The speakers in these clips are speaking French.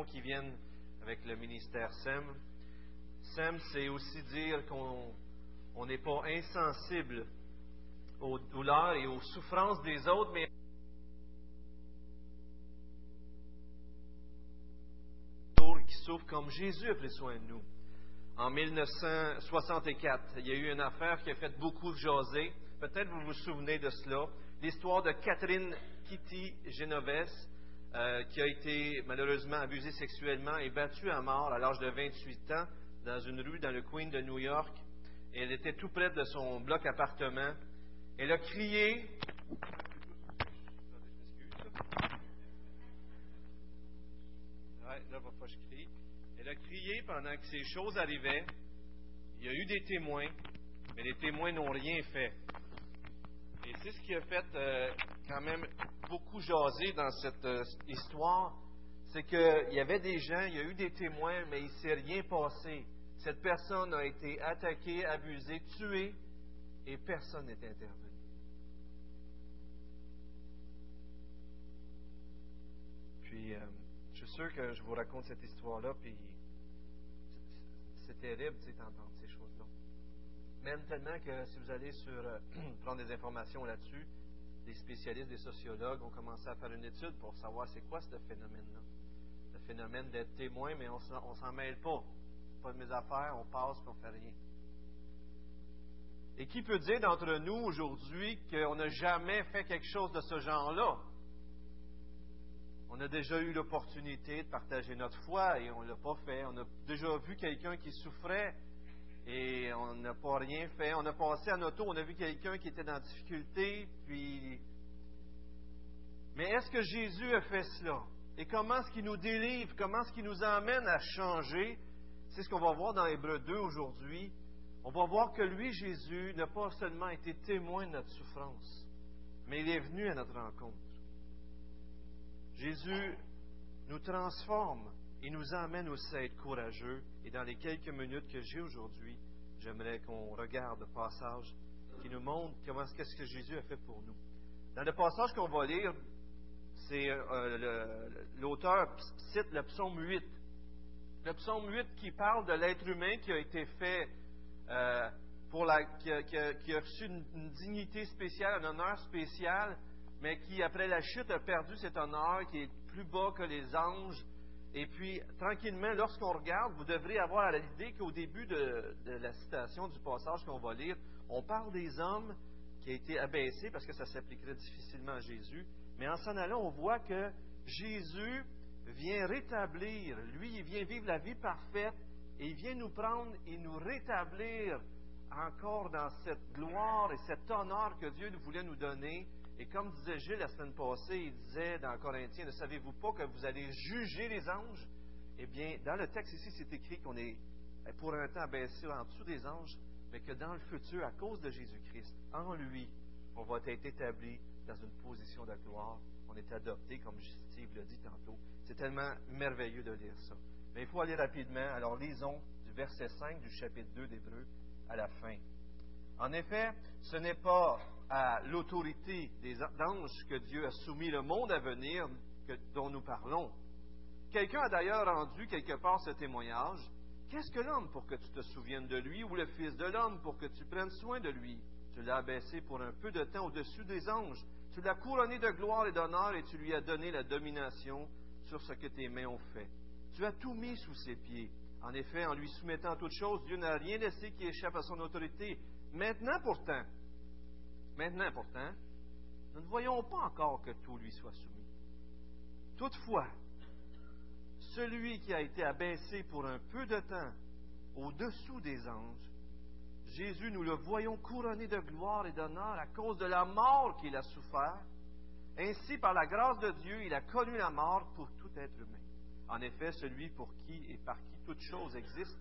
qui viennent avec le ministère SEM. SEM, c'est aussi dire qu'on n'est pas insensible aux douleurs et aux souffrances des autres, mais qui souffrent comme Jésus a pris soin de nous. En 1964, il y a eu une affaire qui a fait beaucoup jaser. Peut-être vous vous souvenez de cela. L'histoire de Catherine Kitty Genovese, euh, qui a été malheureusement abusée sexuellement et battue à mort à l'âge de 28 ans dans une rue dans le Queen de New York. elle était tout près de son bloc appartement. Elle a crié. Elle a crié pendant que ces choses arrivaient. Il y a eu des témoins, mais les témoins n'ont rien fait. Et c'est ce qui a fait euh, quand même beaucoup jaser dans cette euh, histoire, c'est qu'il y avait des gens, il y a eu des témoins, mais il ne s'est rien passé. Cette personne a été attaquée, abusée, tuée, et personne n'est intervenu. Puis, euh, je suis sûr que je vous raconte cette histoire-là, puis c'est terrible, d'entendre ces choses-là. Même tellement que si vous allez sur euh, prendre des informations là-dessus, des spécialistes, des sociologues ont commencé à faire une étude pour savoir c'est quoi ce phénomène-là. Le phénomène d'être témoin, mais on ne s'en mêle pas. Pas de mes affaires, on passe et on fait rien. Et qui peut dire d'entre nous aujourd'hui qu'on n'a jamais fait quelque chose de ce genre-là? On a déjà eu l'opportunité de partager notre foi et on ne l'a pas fait. On a déjà vu quelqu'un qui souffrait et on n'a pas rien fait. On a passé à notre tour, on a vu quelqu'un qui était dans difficulté, puis. Mais est-ce que Jésus a fait cela? Et comment est-ce qu'il nous délivre? Comment est-ce qu'il nous amène à changer? C'est ce qu'on va voir dans Hébreu 2 aujourd'hui. On va voir que lui, Jésus, n'a pas seulement été témoin de notre souffrance, mais il est venu à notre rencontre. Jésus nous transforme et nous amène aussi à être courageux. Et dans les quelques minutes que j'ai aujourd'hui, j'aimerais qu'on regarde le passage qui nous montre comment qu'est-ce que Jésus a fait pour nous. Dans le passage qu'on va lire, c'est euh, l'auteur cite le psaume 8. Le psaume 8 qui parle de l'être humain qui a été fait euh, pour la, qui a, reçu une, dignité spéciale, un honneur spécial, mais qui, après la chute, a perdu cet honneur, qui est plus bas que les anges. Et puis, tranquillement, lorsqu'on regarde, vous devrez avoir l'idée qu'au début de, la citation du passage qu'on va lire, on parle des hommes qui a été abaissé parce que ça s'appliquerait difficilement à Jésus. Mais en s'en allant, on voit que Jésus vient rétablir, lui, il vient vivre la vie parfaite et il vient nous prendre et nous rétablir encore dans cette gloire et cet honneur que Dieu voulait nous donner et comme disait Gilles la semaine passée, il disait dans Corinthiens, ne savez-vous pas que vous allez juger les anges? Eh bien, dans le texte ici, c'est écrit qu'on est pour un temps abaissé en dessous des anges, mais que dans le futur, à cause de Jésus-Christ, en lui, on va être établi dans une position de gloire. On est adopté, comme Steve l'a dit tantôt. C'est tellement merveilleux de lire ça. Mais il faut aller rapidement. Alors, lisons du verset 5 du chapitre 2 d'Hébreu à la fin. En effet, ce n'est pas à l'autorité des anges que Dieu a soumis le monde à venir dont nous parlons. Quelqu'un a d'ailleurs rendu quelque part ce témoignage. Qu'est-ce que l'homme pour que tu te souviennes de lui, ou le Fils de l'homme pour que tu prennes soin de lui? Tu l'as abaissé pour un peu de temps au-dessus des anges. Tu l'as couronné de gloire et d'honneur et tu lui as donné la domination sur ce que tes mains ont fait. Tu as tout mis sous ses pieds. En effet, en lui soumettant toutes choses, Dieu n'a rien laissé qui échappe à son autorité. Maintenant pourtant, maintenant pourtant, nous ne voyons pas encore que tout lui soit soumis. Toutefois, celui qui a été abaissé pour un peu de temps au-dessous des anges, Jésus, nous le voyons couronné de gloire et d'honneur à cause de la mort qu'il a souffert. Ainsi, par la grâce de Dieu, il a connu la mort pour tout être humain. En effet, celui pour qui et par qui toute chose existe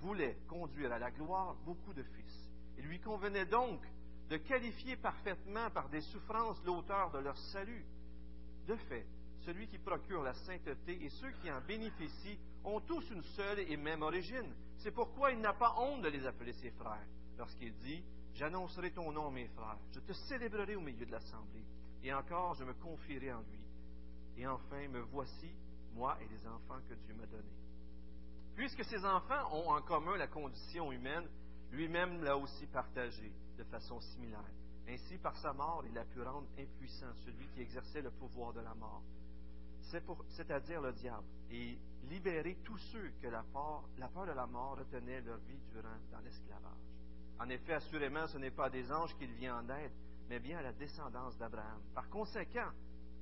voulait conduire à la gloire beaucoup de fils. Il lui convenait donc de qualifier parfaitement par des souffrances l'auteur de leur salut. De fait, celui qui procure la sainteté et ceux qui en bénéficient ont tous une seule et même origine. C'est pourquoi il n'a pas honte de les appeler ses frères, lorsqu'il dit J'annoncerai ton nom, mes frères, je te célébrerai au milieu de l'assemblée, et encore je me confierai en lui. Et enfin, me voici, moi et les enfants que Dieu m'a donnés. Puisque ces enfants ont en commun la condition humaine, lui-même l'a aussi partagée de façon similaire. Ainsi, par sa mort, il a pu rendre impuissant celui qui exerçait le pouvoir de la mort, c'est-à-dire le diable, et libérer tous ceux que la peur, de la mort retenait leur vie durant dans l'esclavage. En effet, assurément, ce n'est pas des anges qu'il vient en aide, mais bien la descendance d'Abraham. Par conséquent,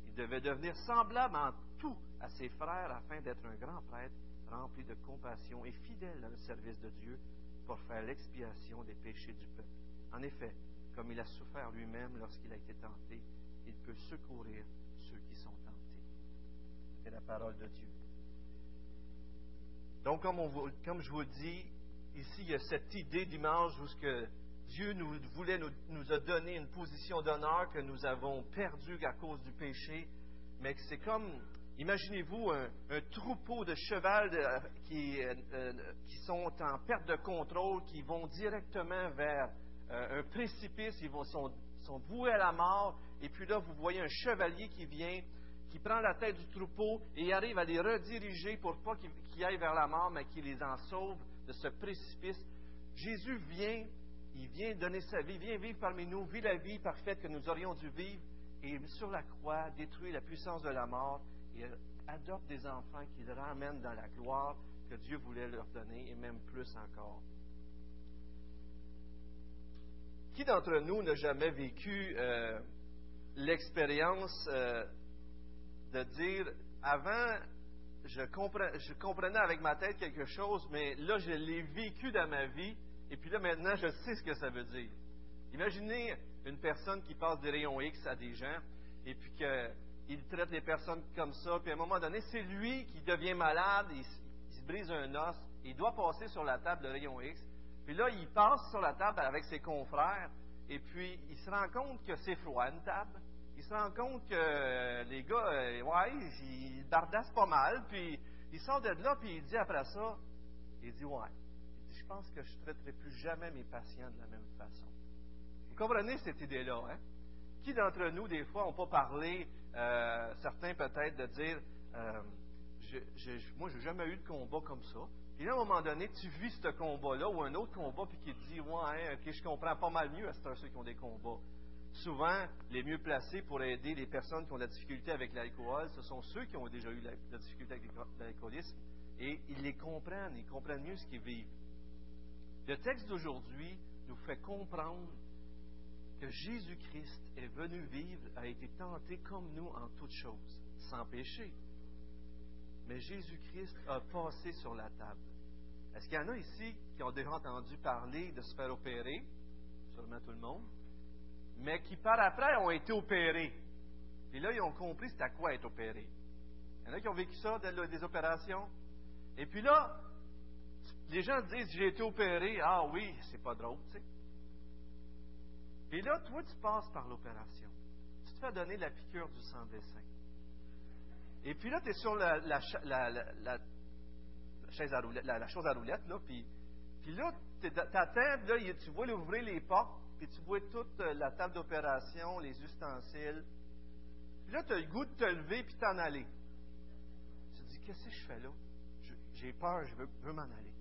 il devait devenir semblable en tout à ses frères afin d'être un grand prêtre rempli de compassion et fidèle dans le service de Dieu pour faire l'expiation des péchés du peuple. En effet, comme il a souffert lui-même lorsqu'il a été tenté, il peut secourir ceux qui sont tentés. C'est la parole de Dieu. Donc, comme, je vous dis, ici, il y a cette idée d'image où ce que Dieu nous voulait nous a donné une position d'honneur que nous avons perdue à cause du péché, mais que c'est comme, imaginez-vous un, troupeau de cheval qui, euh, euh, qui, sont en perte de contrôle, qui vont directement vers euh, un précipice, ils vont, sont, sont voués à la mort, et puis là, vous voyez un chevalier qui vient, qui prend la tête du troupeau et arrive à les rediriger pour pas qu'ils aillent vers la mort, mais qu'il les en sauve de ce précipice. Jésus vient il vient donner sa vie, vient vivre parmi nous, vit la vie parfaite que nous aurions dû vivre, et sur la croix détruit la puissance de la mort et adopte des enfants qu'il ramène dans la gloire que Dieu voulait leur donner, et même plus encore. Qui d'entre nous n'a jamais vécu euh, l'expérience euh, de dire, avant, je, je comprenais avec ma tête quelque chose, mais là, je l'ai vécu dans ma vie, et puis là, maintenant, je sais ce que ça veut dire. Imaginez une personne qui passe des rayons X à des gens, et puis qu'il traite les personnes comme ça, puis à un moment donné, c'est lui qui devient malade, il, se brise un os, il doit passer sur la table de rayon X. Puis là, il passe sur la table avec ses confrères, et puis il se rend compte que c'est froid une table. Il se rend compte que les gars, euh, ouais, ils bardassent pas mal, puis il sort de là, puis il dit après ça, il dit, ouais, je pense que je ne traiterai plus jamais mes patients de la même façon. Vous comprenez cette idée-là, hein? Qui d'entre nous, des fois, n'ont pas parlé, euh, certains peut-être, de dire euh, Moi, je n'ai jamais eu de combat comme ça. Puis là, à un moment donné, tu vis ce combat-là ou un autre combat, puis qui te dit Ouais, ok, je comprends pas mal mieux à ceux qui ont des combats. Souvent, les mieux placés pour aider les personnes qui ont de la difficulté avec l'alcool, ce sont ceux qui ont déjà eu la difficulté avec l'alcoolisme. Et ils les comprennent, ils comprennent mieux ce qu'ils vivent. Le texte d'aujourd'hui nous fait comprendre que Jésus-Christ est venu vivre, a été tenté comme nous en toutes choses, sans péché. Mais Jésus-Christ a passé sur la table. Est-ce qu'il y en a ici qui ont déjà entendu parler de se faire opérer? Sûrement tout le monde. Mais qui par après ont été opérés. Et là, ils ont compris c'était à quoi être opéré. Il y en a qui ont vécu ça, des opérations. Et puis là, les gens disent j'ai été opéré. Ah oui, c'est pas drôle, tu sais. Et là, toi, tu passes par l'opération. Tu te fais donner la piqûre du sang dessin. Et puis là, tu es sur la, chaise à roulette, chose à roulette, là, puis, là, tu t'attends, là, tu vois ouvrir les portes, puis tu vois toute euh, la table d'opération, les ustensiles. Puis là, tu as le goût de te lever puis t'en aller. Tu te dis, qu'est-ce que je fais là? J'ai peur, je veux m'en aller.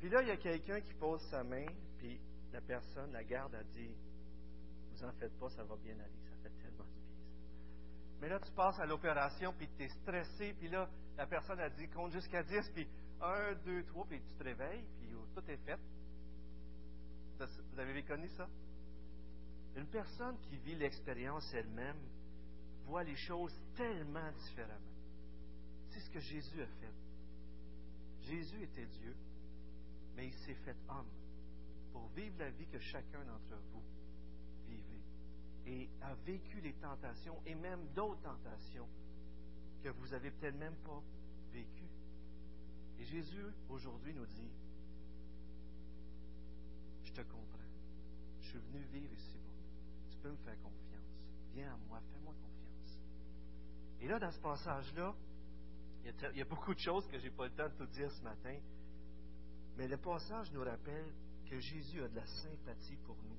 Puis là, il y a quelqu'un qui pose sa main, puis la personne, la garde, a dit Vous en faites pas, ça va bien aller, ça fait tellement du bien. Mais là, tu passes à l'opération, puis tu es stressé, puis là, la personne a dit Compte jusqu'à 10, puis 1, 2, 3, puis tu te réveilles, puis oh, tout est fait. Vous avez connu ça? Une personne qui vit l'expérience elle-même voit les choses tellement différemment. C'est ce que Jésus a fait. Jésus était Dieu mais il s'est fait homme pour vivre la vie que chacun d'entre vous vivez et a vécu les tentations et même d'autres tentations que vous avez peut-être même pas vécues. Et Jésus, aujourd'hui, nous dit, je te comprends. Je suis venu vivre ici-bas. Tu peux me faire confiance. Viens à moi, fais-moi confiance. Et là, dans ce passage-là, il y, a, beaucoup de choses que je n'ai pas le temps de tout dire ce matin, mais le passage nous rappelle que Jésus a de la sympathie pour nous.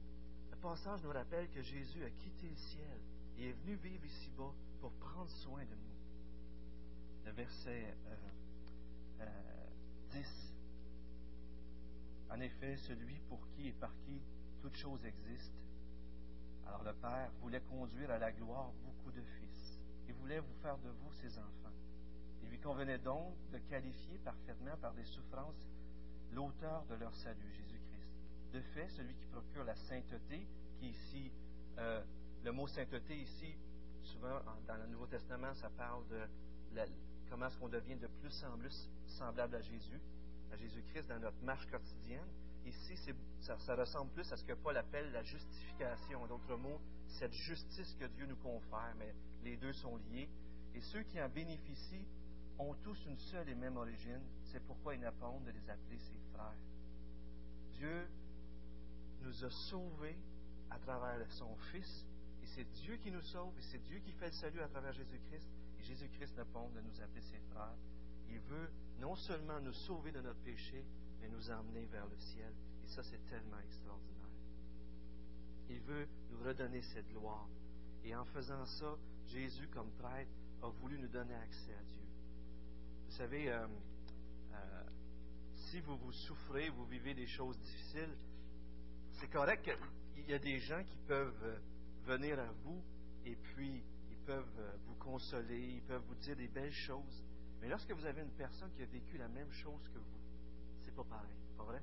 Le passage nous rappelle que Jésus a quitté le ciel et est venu vivre ici-bas pour prendre soin de nous. le verset 10. En effet, celui pour qui et par qui toute chose existe, alors le Père voulait conduire à la gloire beaucoup de fils et voulait vous faire de vous ses enfants. Il lui convenait donc de qualifier parfaitement par des souffrances l'auteur de leur salut, Jésus-Christ. De fait, celui qui procure la sainteté, qui ici, euh, le mot sainteté ici, souvent dans le Nouveau Testament, ça parle de comment est-ce qu'on devient de plus en plus semblable à Jésus, à Jésus-Christ dans notre marche quotidienne. Ici, ça, ressemble plus à ce que Paul appelle la justification. En d'autres mots, cette justice que Dieu nous confère, mais les deux sont liés. Et ceux qui en bénéficient ont tous une seule et même origine. C'est pourquoi il n'a pas honte de les appeler ses frères. Dieu nous a sauvés à travers son Fils, et c'est Dieu qui nous sauve, et c'est Dieu qui fait le salut à travers Jésus-Christ. Et Jésus-Christ n'a pas honte de nous appeler ses frères. Il veut non seulement nous sauver de notre péché, mais nous emmener vers le ciel. Et ça, c'est tellement extraordinaire. Il veut nous redonner cette gloire. Et en faisant ça, Jésus, comme prêtre, a voulu nous donner accès à Dieu. Vous savez, euh, euh, si vous vous souffrez, vous vivez des choses difficiles, c'est correct qu'il y a des gens qui peuvent euh, venir à vous et puis ils peuvent vous consoler, ils peuvent vous dire des belles choses. Mais lorsque vous avez une personne qui a vécu la même chose que vous, c'est pas pareil, pas vrai?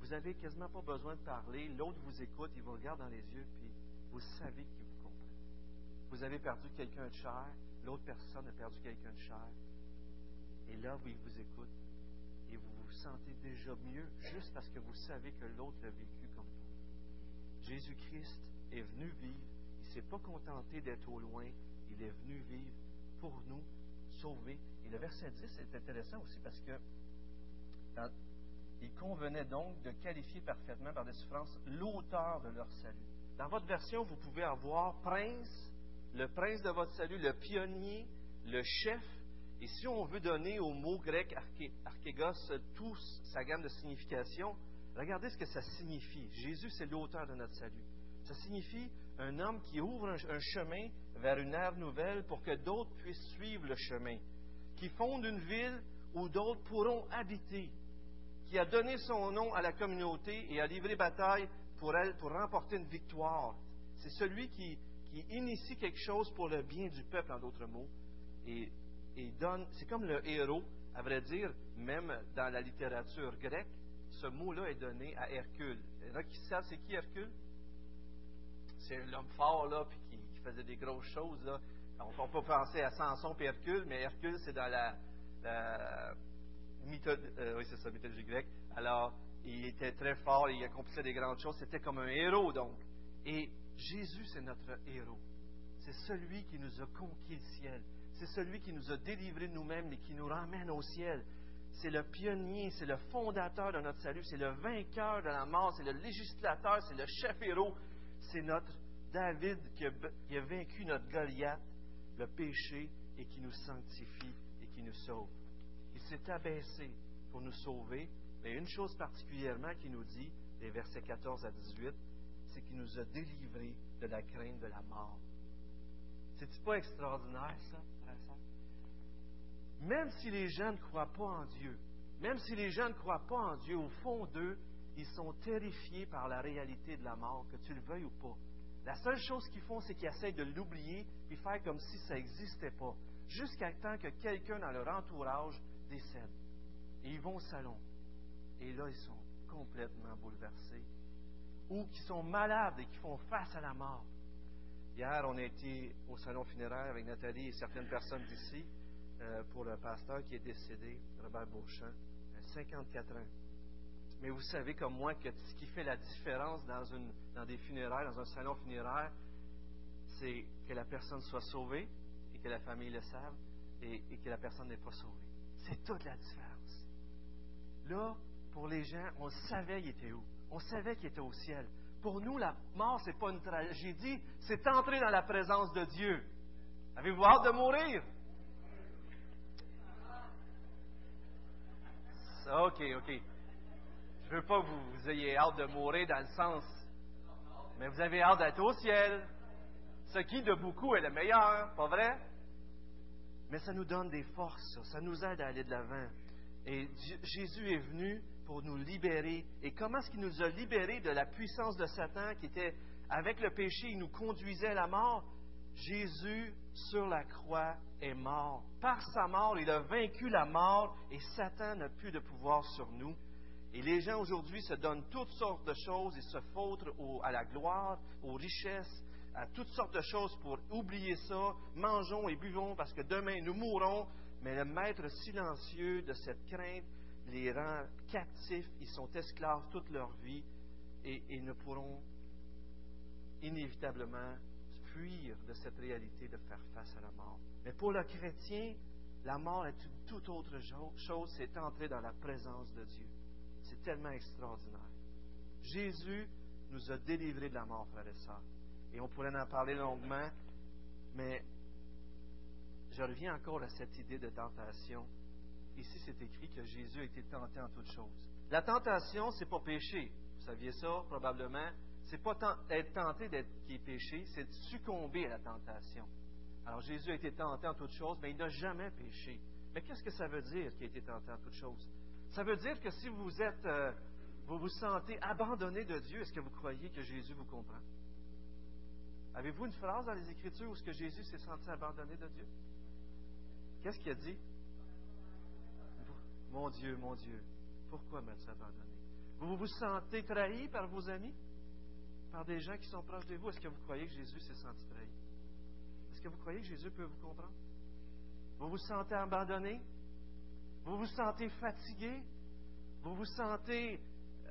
Vous avez quasiment pas besoin de parler, l'autre vous écoute, il vous regarde dans les yeux, puis vous savez qu'il vous comprend. Vous avez perdu quelqu'un de cher, l'autre personne a perdu quelqu'un de cher, et là, il vous écoute, et vous vous sentez déjà mieux juste parce que vous savez que l'autre l'a vécu comme vous. Jésus-Christ est venu vivre, il ne s'est pas contenté d'être au loin, il est venu vivre pour nous sauver. Et le verset 10 est intéressant aussi parce que il convenait donc de qualifier parfaitement par des souffrances l'auteur de leur salut. Dans votre version, vous pouvez avoir prince, le prince de votre salut, le pionnier, le chef. Et si on veut donner au mot grec archégos toute sa gamme de signification, regardez ce que ça signifie. Jésus, c'est l'auteur de notre salut. Ça signifie un homme qui ouvre un, chemin vers une ère nouvelle pour que d'autres puissent suivre le chemin, qui fonde une ville où d'autres pourront habiter, qui a donné son nom à la communauté et a livré bataille pour elle pour remporter une victoire. C'est celui qui, initie quelque chose pour le bien du peuple, en d'autres mots, C'est comme le héros, à vrai dire, même dans la littérature grecque, ce mot-là est donné à Hercule. Il y en a qui savent c'est qui Hercule? C'est l'homme fort, là, puis qui, faisait des grosses choses, là. On, peut penser à Samson et Hercule, mais Hercule, c'est dans la, euh, mythologie grecque. Alors, il était très fort, il accomplissait des grandes choses. C'était comme un héros, donc. Et Jésus, c'est notre héros. C'est celui qui nous a conquis le ciel. C'est celui qui nous a délivrés nous-mêmes et qui nous ramène au ciel. C'est le pionnier, c'est le fondateur de notre salut, c'est le vainqueur de la mort, c'est le législateur, c'est le chef héros, c'est notre David qui a, vaincu notre Goliath, le péché, et qui nous sanctifie et qui nous sauve. Il s'est abaissé pour nous sauver, mais une chose particulièrement qui nous dit, les versets 14 à 18, c'est qu'il nous a délivrés de la crainte de la mort. C'est-tu pas extraordinaire, ça, Même si les gens ne croient pas en Dieu, même si les gens ne croient pas en Dieu, au fond d'eux, ils sont terrifiés par la réalité de la mort, que tu le veuilles ou pas. La seule chose qu'ils font, c'est qu'ils essayent de l'oublier et faire comme si ça n'existait pas, jusqu'à temps que quelqu'un dans leur entourage décède. Et ils vont au salon. Et là, ils sont complètement bouleversés. Ou qui sont malades et qui font face à la mort. Hier, on a été au salon funéraire avec Nathalie et certaines personnes d'ici euh, pour le pasteur qui est décédé, Robert Beauchamp, 54 ans. Mais vous savez comme moi que ce qui fait la différence dans, des funérailles, dans un salon funéraire, c'est que la personne soit sauvée et que la famille le sache et, que la personne n'est pas sauvée. C'est toute la différence. Là, pour les gens, on savait qu'il était où. On savait qu'il était au ciel. Pour nous, la mort, ce n'est pas une tragédie, c'est entrer dans la présence de Dieu. Avez-vous hâte de mourir? OK, OK. Je ne veux pas que vous, ayez hâte de mourir dans le sens, mais vous avez hâte d'être au ciel. Ce qui, de beaucoup, est le meilleur, pas vrai? mais ça nous donne des forces, ça nous aide à aller de l'avant. Et Jésus est venu pour nous libérer. Et comment est-ce qu'il nous a libérés de la puissance de Satan qui était avec le péché, il nous conduisait à la mort? Jésus, sur la croix, est mort. Par sa mort, il a vaincu la mort et Satan n'a plus de pouvoir sur nous. Et les gens aujourd'hui se donnent toutes sortes de choses et se fautrent à la gloire, aux richesses, à toutes sortes de choses pour oublier ça. Mangeons et buvons parce que demain nous mourrons. Mais le maître silencieux de cette crainte les rend captifs. Ils sont esclaves toute leur vie et, ils ne pourront inévitablement fuir de cette réalité de faire face à la mort. Mais pour le chrétien, la mort est une toute autre chose, c'est entrer dans la présence de Dieu. C'est tellement extraordinaire. Jésus nous a délivrés de la mort, frères et sœurs. Et on pourrait en parler longuement, mais je reviens encore à cette idée de tentation. Ici, c'est écrit que Jésus a été tenté en toutes choses. La tentation, c'est pas péché. Vous saviez ça, probablement. C'est pas être tenté d'être qui est péché, c'est de succomber à la tentation. Alors, Jésus a été tenté en toutes choses, mais il n'a jamais péché. Mais qu'est-ce que ça veut dire qu'il a été tenté en toutes choses? Ça veut dire que si vous êtes, euh, vous vous sentez abandonné de Dieu, est-ce que vous croyez que Jésus vous comprend? Avez-vous une phrase dans les Écritures où ce que Jésus s'est senti abandonné de Dieu? Qu'est-ce qu'il a dit? Mon Dieu, mon Dieu, pourquoi m'as-tu abandonné? Vous vous sentez trahi par vos amis? Par des gens qui sont proches de vous? Est-ce que vous croyez que Jésus s'est senti trahi? Est-ce que vous croyez que Jésus peut vous comprendre? Vous vous sentez abandonné? Vous vous sentez fatigué? Vous vous sentez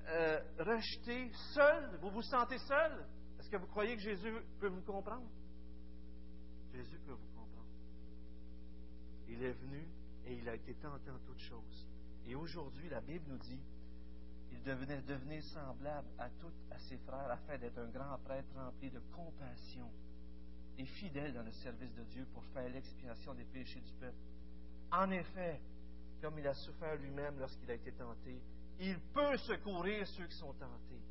euh, rejeté, seul? Vous vous sentez seul? Est-ce que vous croyez que Jésus peut vous comprendre? Jésus peut vous comprendre. Il est venu et il a été tenté en toutes choses. Et aujourd'hui, la Bible nous dit, il devenait semblable à tous à ses frères afin d'être un grand prêtre rempli de compassion et fidèle dans le service de Dieu pour faire l'expiation des péchés du peuple. En effet, comme il a souffert lui-même lorsqu'il a été tenté, il peut secourir ceux qui sont tentés.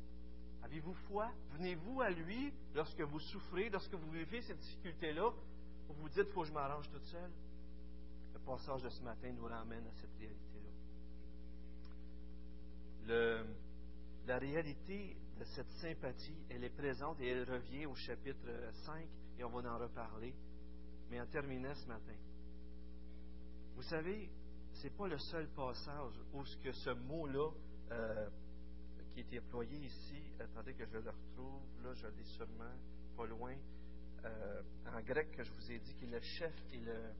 Avez-vous foi? Venez-vous à lui lorsque vous souffrez, lorsque vous vivez cette difficulté-là, où vous dites, faut que je m'arrange toute seule? Passage de ce matin nous ramène à cette réalité-là. la réalité de cette sympathie, elle est présente et elle revient au chapitre 5 et on va en reparler. Mais en terminant ce matin, vous savez, ce n'est pas le seul passage où ce que ce mot-là euh, qui est employé ici, attendez que je le retrouve, là je l'ai sûrement pas loin, euh, en grec que je vous ai dit qui est le chef et le,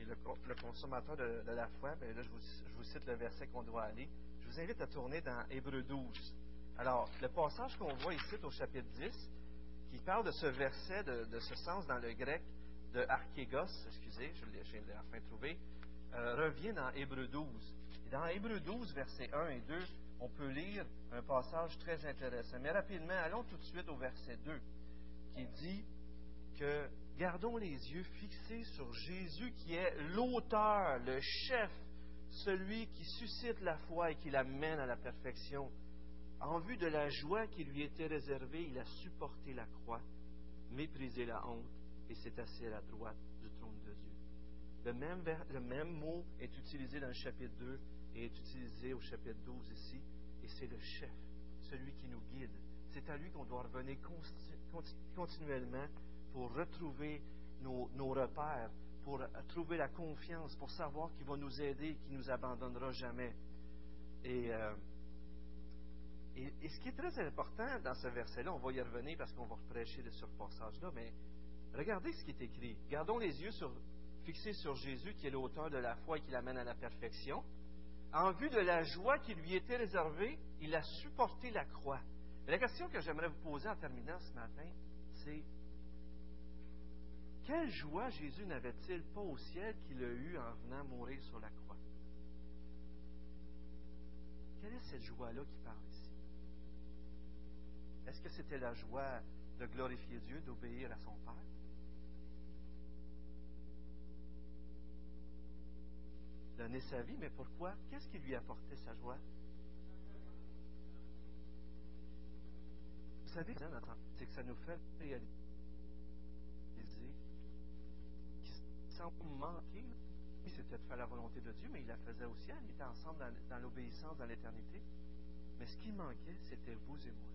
et le, consommateur de, la foi, bien là je vous, cite le verset qu'on doit aller. Je vous invite à tourner dans Hébreu 12. Alors, le passage qu'on voit ici au chapitre 10, qui parle de ce verset, de, de ce sens dans le grec, de archégos, excusez, je l'ai enfin trouvé, euh, revient dans Hébreu 12. Et dans Hébreu 12, versets 1 et 2, on peut lire un passage très intéressant. Mais rapidement, allons tout de suite au verset 2, qui dit que gardons les yeux fixés sur Jésus qui est l'auteur, le chef, celui qui suscite la foi et qui l'amène à la perfection. En vue de la joie qui lui était réservée, il a supporté la croix, méprisé la honte et s'est assis à la droite le même, le même mot est utilisé dans le chapitre 2 et est utilisé au chapitre 12 ici, et c'est le chef, celui qui nous guide. C'est à lui qu'on doit revenir continuellement pour retrouver nos, repères, pour trouver la confiance, pour savoir qu'il va nous aider, qu'il ne nous abandonnera jamais. Euh, et, ce qui est très important dans ce verset-là, on va y revenir parce qu'on va prêcher de ce passage-là, mais regardez ce qui est écrit. Gardons les yeux sur fixé sur Jésus, qui est l'auteur de la foi et qui l'amène à la perfection, en vue de la joie qui lui était réservée, il a supporté la croix. la question que j'aimerais vous poser en terminant ce matin, c'est quelle joie Jésus n'avait-il pas au ciel qu'il a eue en venant mourir sur la croix? Quelle est cette joie-là qui parle ici? Est-ce que c'était la joie de glorifier Dieu, d'obéir à son Père? donner sa vie, mais pourquoi? Qu'est-ce qui lui apportait sa joie? Vous savez, c'est que ça nous fait réaliser qu'il semble manquer c'était de faire la volonté de Dieu, mais il la faisait aussi. Elle était ensemble dans, l'obéissance, dans l'éternité. Mais ce qui manquait, c'était vous et moi.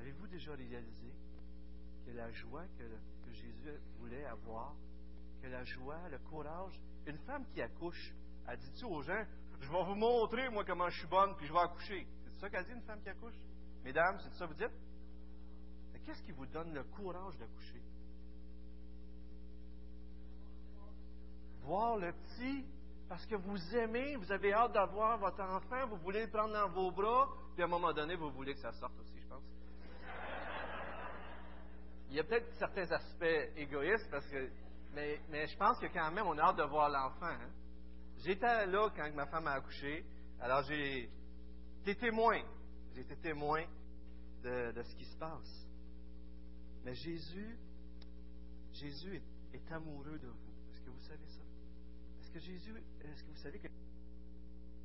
Avez-vous déjà réalisé que la joie que, Jésus voulait avoir, que la joie, le courage, une femme qui accouche, elle dit-tu aux gens, je vais vous montrer, moi, comment je suis bonne, puis je vais accoucher. C'est ça qu'elle dit, une femme qui accouche? Mesdames, c'est ça que vous dites? Mais qu'est-ce qui vous donne le courage d'accoucher? Voir le petit, parce que vous aimez, vous avez hâte d'avoir votre enfant, vous voulez le prendre dans vos bras, puis à un moment donné, vous voulez que ça sorte aussi, je pense. Il y a peut-être certains aspects égoïstes, parce que, mais, mais je pense que quand même, on a hâte de voir l'enfant. Hein? J'étais là quand ma femme a accouché, alors j'ai été témoin. J'ai été témoin de, de, ce qui se passe. Mais Jésus, Jésus est, est amoureux de vous. Est-ce que vous savez ça? Que Jésus, est-ce que vous savez que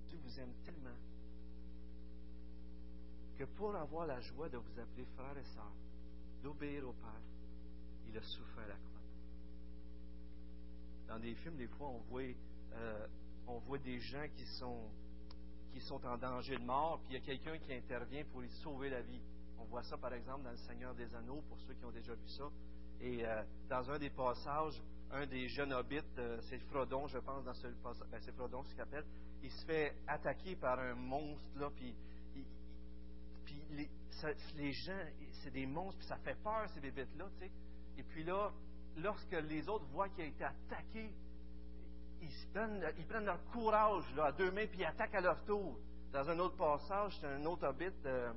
Jésus vous aime tellement que pour avoir la joie de vous appeler frères et sœurs, d'obéir au Père, il a souffert la croix. Dans des films, des fois, on voit, euh, des gens qui sont, en danger de mort, puis il y a quelqu'un qui intervient pour y sauver la vie. On voit ça, par exemple, dans Le Seigneur des Anneaux, pour ceux qui ont déjà vu ça. Et euh, dans un des passages, un des jeunes hobbits, euh, c'est Frodon, je pense, dans ce passage, ben, c'est Frodon, ce qu'il appelle, il se fait attaquer par un monstre, là, puis, puis les, gens, c'est des monstres, puis ça fait peur, ces bébites-là, tu sais. Et puis là, lorsque les autres voient qu'il a été attaqué, ils prennent, leur courage là, à deux mains, puis ils attaquent à leur tour. Dans un autre passage, c'est un autre hobbit, euh,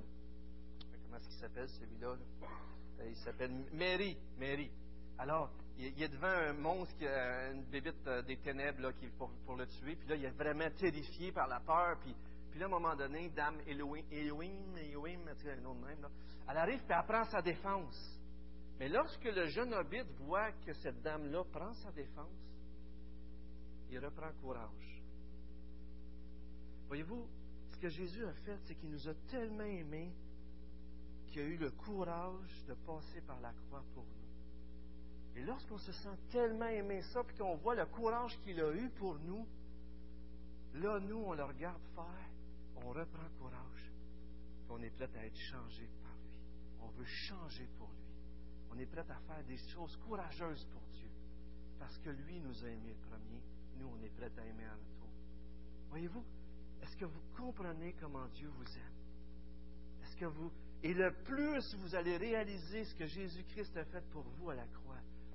comment est-ce qu'il s'appelle celui-là? Là? Il s'appelle Mary. Mary. Alors, il est devant un monstre, qui a une bébite des ténèbres pour, le tuer. Puis là, il est vraiment terrifié par la peur. Puis, là, à un moment donné, Dame Elohim, Elohim, Elohim un même, elle arrive et elle prend sa défense. Mais lorsque le jeune hobbit voit que cette dame-là prend sa défense, il reprend courage. Voyez-vous, ce que Jésus a fait, c'est qu'il nous a tellement aimés qu'il a eu le courage de passer par la croix pour nous. Et lorsqu'on se sent tellement aimé ça, puis qu'on voit le courage qu'il a eu pour nous, là, nous, on le regarde faire, on reprend courage, puis on est prêt à être changé par lui. On veut changer pour lui. On est prêt à faire des choses courageuses pour Dieu, parce que lui nous a aimés le premier, nous, on est prêt à aimer en retour. Voyez-vous, est-ce que vous comprenez comment Dieu vous aime? Est-ce que vous et le plus vous allez réaliser ce que Jésus-Christ a fait pour vous à la croix,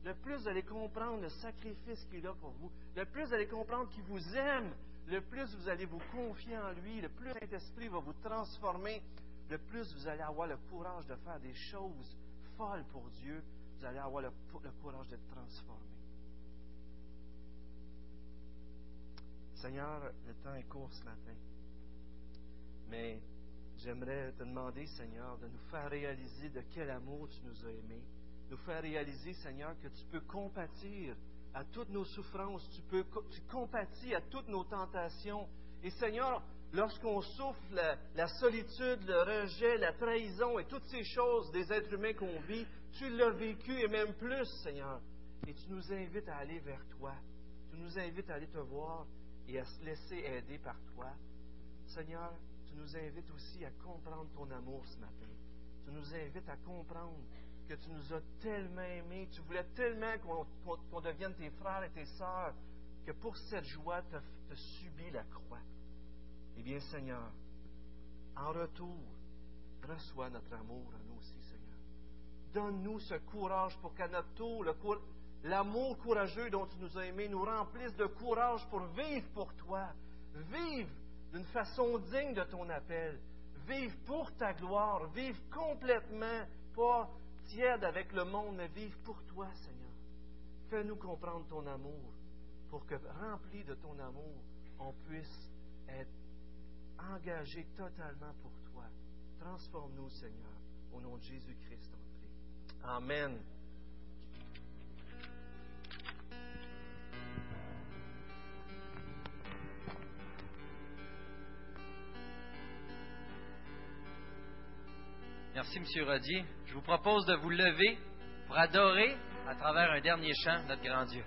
le plus vous allez comprendre le sacrifice qu'il a pour vous, le plus vous allez comprendre qu'il vous aime, le plus vous allez vous confier en lui, le plus Saint-Esprit va vous transformer, le plus vous allez avoir le courage de faire des choses folles pour Dieu, vous allez avoir le, le courage d'être transformé. Seigneur, le temps est court ce matin, mais J'aimerais te demander, Seigneur, de nous faire réaliser de quel amour tu nous as aimés. Nous faire réaliser, Seigneur, que tu peux compatir à toutes nos souffrances, tu peux tu compatis à toutes nos tentations. Et Seigneur, lorsqu'on souffre la, la, solitude, le rejet, la trahison et toutes ces choses des êtres humains qu'on vit, tu l'as vécu et même plus, Seigneur. Et tu nous invites à aller vers toi. Tu nous invites à aller te voir et à se laisser aider par toi. Seigneur, tu nous invites aussi à comprendre ton amour ce matin. Tu nous invites à comprendre que tu nous as tellement aimés, tu voulais tellement qu'on qu qu devienne tes frères et tes sœurs, que pour cette joie, tu as, subi la croix. Eh bien, Seigneur, en retour, reçois notre amour à nous aussi, Seigneur. Donne-nous ce courage pour qu'à notre tour, l'amour courageux dont tu nous as aimés nous remplisse de courage pour vivre pour toi. Vivre d'une façon digne de ton appel. Vive pour ta gloire, vive complètement, pas tiède avec le monde, mais vive pour toi, Seigneur. Fais-nous comprendre ton amour, pour que, rempli de ton amour, on puisse être engagé totalement pour toi. Transforme-nous, Seigneur, au nom de Jésus-Christ, on prie. Amen. Merci, M. Rodier. Je vous propose de vous lever pour adorer à travers un dernier chant notre grand Dieu.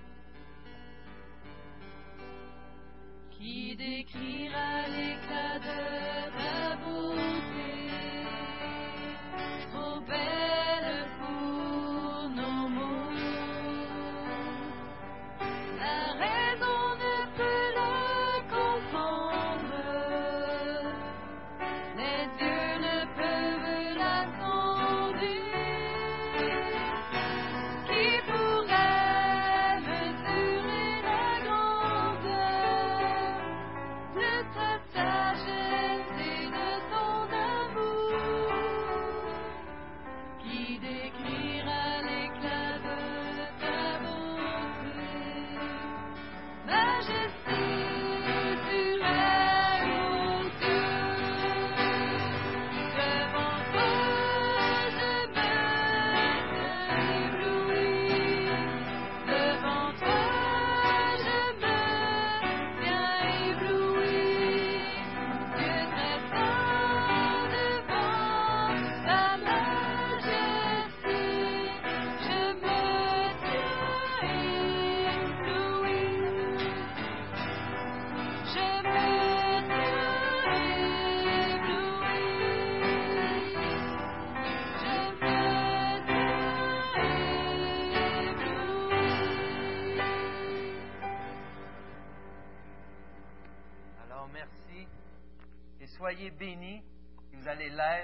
Qui décrira l'éclat de? Soyez bénis vous allez l'être